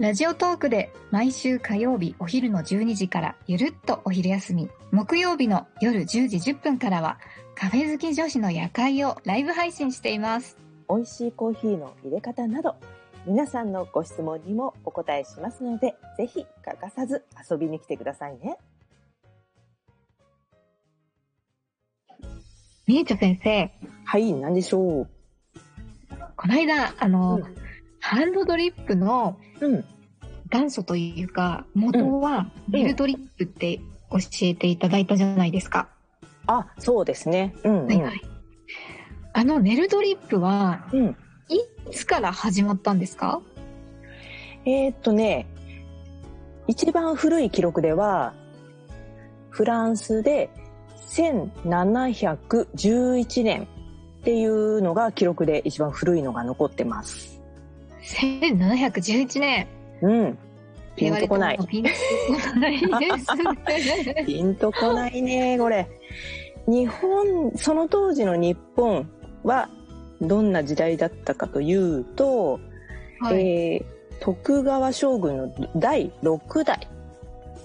ラジオトークで毎週火曜日お昼の12時からゆるっとお昼休み、木曜日の夜10時10分からはカフェ好き女子の夜会をライブ配信しています。美味しいコーヒーの入れ方など皆さんのご質問にもお答えしますのでぜひ欠かさず遊びに来てくださいね。みえちょ先生、はい、何でしょう。この間、あの、うんハンドドリップのうん。元祖というか、元はネルドリップって教えていただいたじゃないですか。あ、そうですね。うん、うん。はいはい。あのネルドリップは、うん。いつから始まったんですか？えーっとね、一番古い記録では、フランスで1711年っていうのが記録で一番古いのが残ってます。1711年。うん。ピンとこないピンとこないですね。ピンとこないね、これ。日本、その当時の日本はどんな時代だったかというと、はい。えー徳川将軍の第6代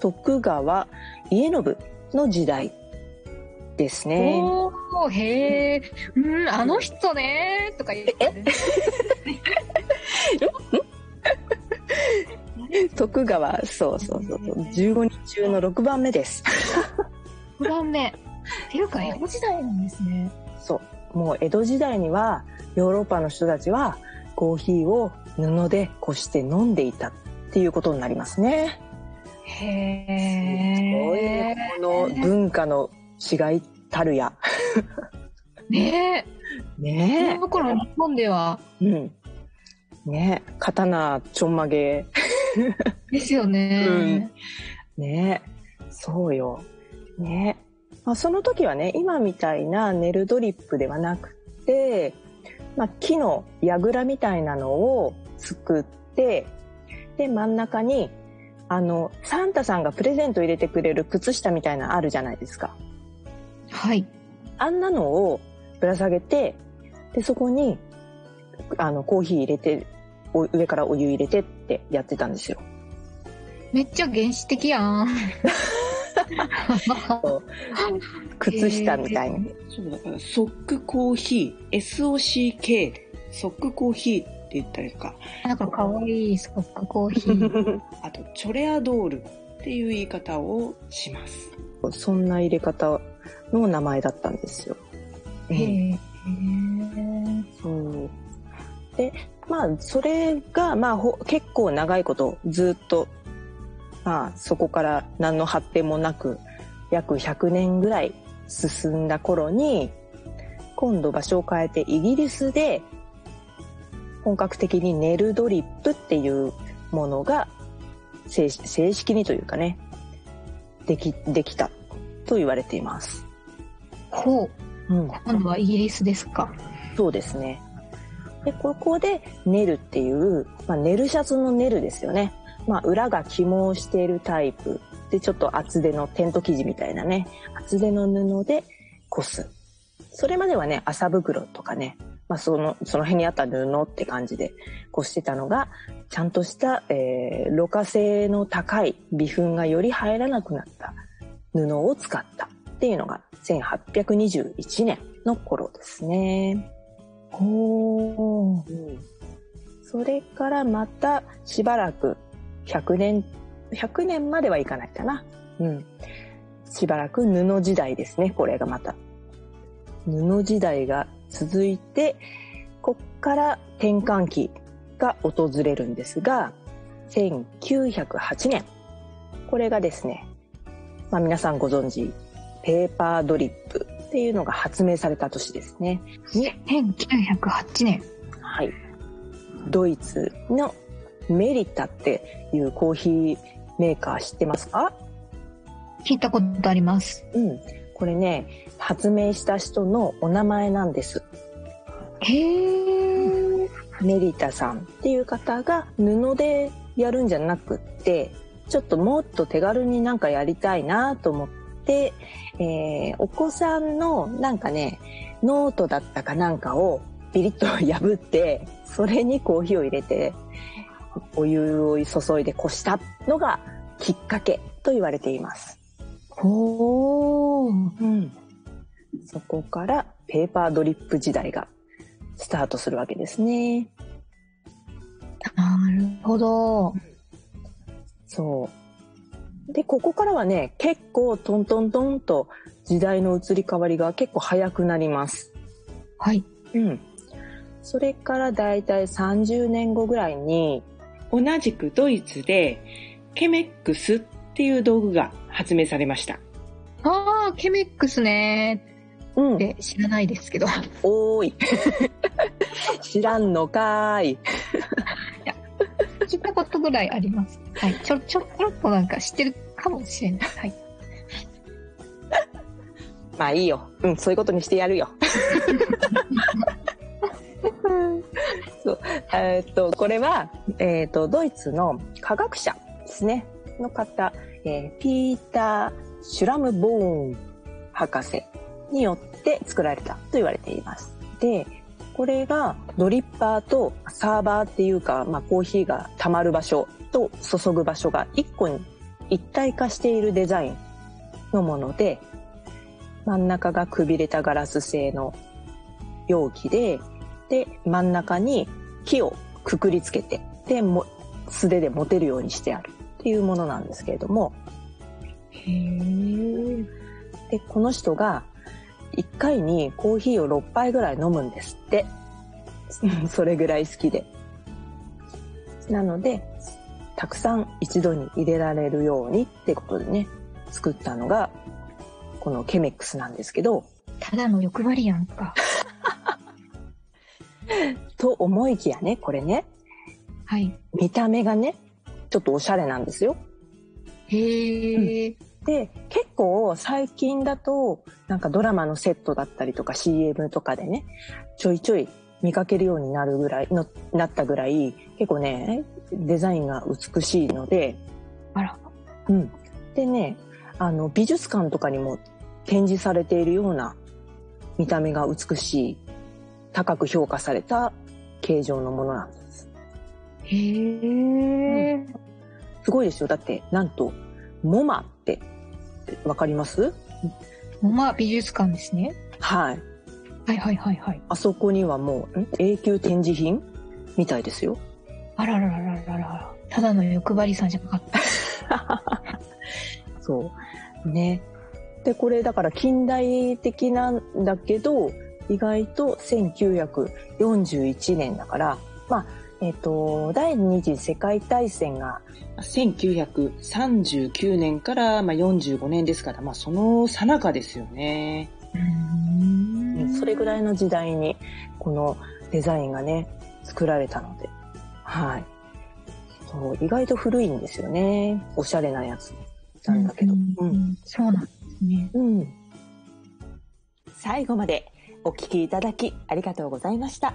徳川家信の時代ですね。おー、へえ、うん、あの人ねーとか言って 徳川そうそうそうそう15人中の6番目です。6番目。っていうか、江戸時代なんですね。そうもう江戸時代にはヨーロッパの人たちはコーヒーを布でこして飲んでいたっていうことになりますね。へすごい。この文化の違いたるや。ねえ。ねその頃日本では、え。うん。ねえ。刀ちょんまげ。ですよね。ねそうよ。ねまあ、その時はね、今みたいなネルドリップではなくて、まあ、木の櫓みたいなのを作って、で、真ん中に、あの、サンタさんがプレゼント入れてくれる靴下みたいなのあるじゃないですか。はい。あんなのをぶら下げて、で、そこに、あの、コーヒー入れて、お上からお湯入れてってやってたんですよ。めっちゃ原始的やん。靴下みたいに。そうだから、ソックコーヒー、SOCK、ソックコーヒーって言ったりとか、なんか可愛いスコックコーヒー。あと、チョレアドールっていう言い方をします。そんな入れ方の名前だったんですよ。へえ。そうで、まあ、それが、まあ、ほ結構長いことずっと、まあ、そこから何の発展もなく、約100年ぐらい進んだ頃に、今度場所を変えてイギリスで、本格的にネルドリップっていうものが正正式にというかね、でき、できたと言われています。ほう。うん。今度はイギリスですか？そうですね。で、ここでネルっていう、まあ、ネルシャツのネルですよね。まあ、裏が起毛しているタイプで、ちょっと厚手のテント生地みたいなね、厚手の布でこす。それまではね、麻袋とかね、まあ、その、その辺にあった布って感じでこしてたのが、ちゃんとした、えー、ろ過性の高い微粉がより入らなくなった布を使ったっていうのが1821年の頃ですね。ほう。それからまたしばらく100年、100年まではいかないかな。うん。しばらく布時代ですね、これがまた。布時代が続いて、こっから転換期が訪れるんですが、1908年。これがですね、まあ皆さんご存知、ペーパードリップっていうのが発明された年ですね。に1908年。はい。ドイツのメリタっていうコーヒーメーカー知ってますか？聞いたことあります。うん。これね、発明した人のお名前なんです。へー。メリタさんっていう方が布でやるんじゃなくって、ちょっともっと手軽になんかやりたいなと思って、えーお子さんのなんかね、ノートだったかなんかをビリッと破って、それにコーヒーを入れて、お湯を注いでこしたのがきっかけと言われています。ほー。うん。そこからペーパードリップ時代がスタートするわけですね。なるほど。そう。で、ここからはね、結構トントントンと時代の移り変わりが結構早くなります。はい。うん。それからだいたい30年後ぐらいに、同じくドイツで、ケメックスっていう道具が発明されました。あー、ケメックスねうんーっ。て知らないですけど。おーい。知らんのかーい。聞いたことぐらいあります。はい。ちょ、ちょ、ちょっとなんか知ってるかもしれない。はい。まあいいよ。うん、そういうことにしてやるよ。そう。えーっと、これは、えーっと、ドイツの科学者ですね。の方、えーピーター・シュラムボーン博士によって作られたと言われています。で、これがドリッパーとサーバーっていうか、まあコーヒーが溜まる場所と注ぐ場所が一個に一体化しているデザインのもので、真ん中がくびれたガラス製の容器で、で、真ん中に木をくくりつけて、で、も素手で持てるようにしてあるっていうものなんですけれども、へー。で、この人が1回にコーヒーを6杯ぐらい飲むんですって。それぐらい好きで。なので、たくさん一度に入れられるようにってことでね、作ったのが、このケメックスなんですけど、ただの欲張りやんか。と思いきやね、これね、はい。見た目がね、ちょっとおしゃれなんですよ。へー。で、結構最近だと、なんかドラマのセットだったりとか CM とかでね、ちょいちょい見かけるようになるぐらいの、なったぐらい、結構ね、デザインが美しいので、あら。うん。でね、あの、美術館とかにも展示されているような見た目が美しい、高く評価された形状のものなんです。へー。すごいですよ。だって、なんと、モマって、わかります？まあ、美術館ですね。はい。はいはいはいはい。あそこにはもう、ん？永久展示品？みたいですよ。あらららららら。ただの欲張りさんじゃなかった。そう。ね。で、これだから近代的なんだけど、意外と1941年だから、まあ、えっ、と、第二次世界大戦が、1939年からまあ45年ですから、まあその最中ですよね。それぐらいの時代に、このデザインがね、作られたので、はい。そう、意外と古いんですよね。おしゃれなやつなんだけど。うんそうなんですね。うん。最後までお聞きいただきありがとうございました。